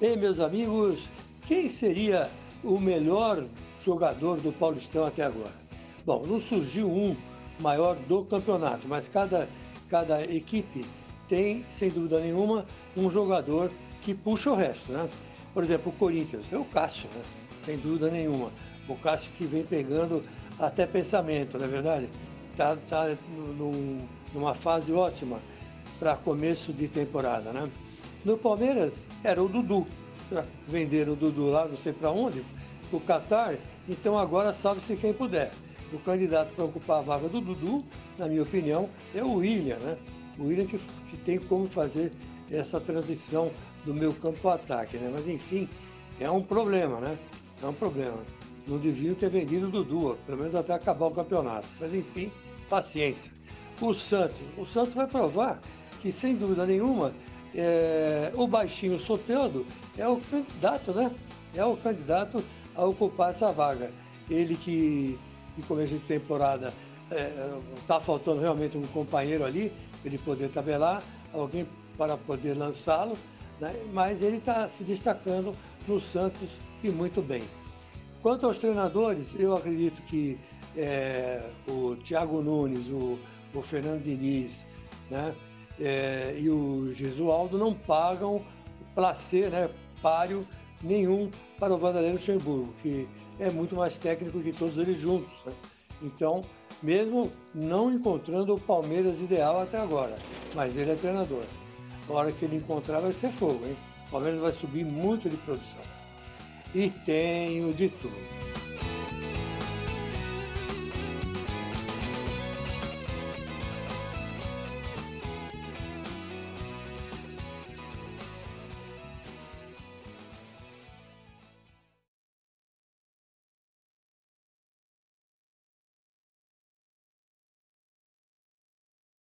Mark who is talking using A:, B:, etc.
A: Ei, meus amigos, quem seria o melhor jogador do Paulistão até agora? Bom, não surgiu um maior do campeonato, mas cada, cada equipe tem, sem dúvida nenhuma, um jogador que puxa o resto, né? Por exemplo, o Corinthians é o Cássio, né? Sem dúvida nenhuma. O Cássio que vem pegando até pensamento, não é verdade? Está tá, tá numa fase ótima para começo de temporada, né? No Palmeiras era o Dudu. Venderam o Dudu lá, não sei para onde, o Qatar. Então agora salve-se quem puder. O candidato para ocupar a vaga do Dudu, na minha opinião, é o William, né? O William que, que tem como fazer essa transição do meu campo ao ataque, né? Mas enfim, é um problema, né? É um problema. Não deviam ter vendido o Dudu, pelo menos até acabar o campeonato. Mas enfim, paciência. O Santos, o Santos vai provar que sem dúvida nenhuma é, o baixinho Soteldo é o candidato, né? É o candidato a ocupar essa vaga. Ele que, em começo de temporada, está é, faltando realmente um companheiro ali, para ele poder tabelar, alguém para poder lançá-lo, né? mas ele está se destacando no Santos e muito bem. Quanto aos treinadores, eu acredito que é, o Thiago Nunes, o, o Fernando Diniz, né? É, e o Gesualdo não pagam placer, né, páreo nenhum para o Vanderlei Luxemburgo, que é muito mais técnico que todos eles juntos. Né? Então, mesmo não encontrando o Palmeiras ideal até agora, mas ele é treinador. A hora que ele encontrar vai ser fogo, hein? O Palmeiras vai subir muito de produção. E tenho de tudo.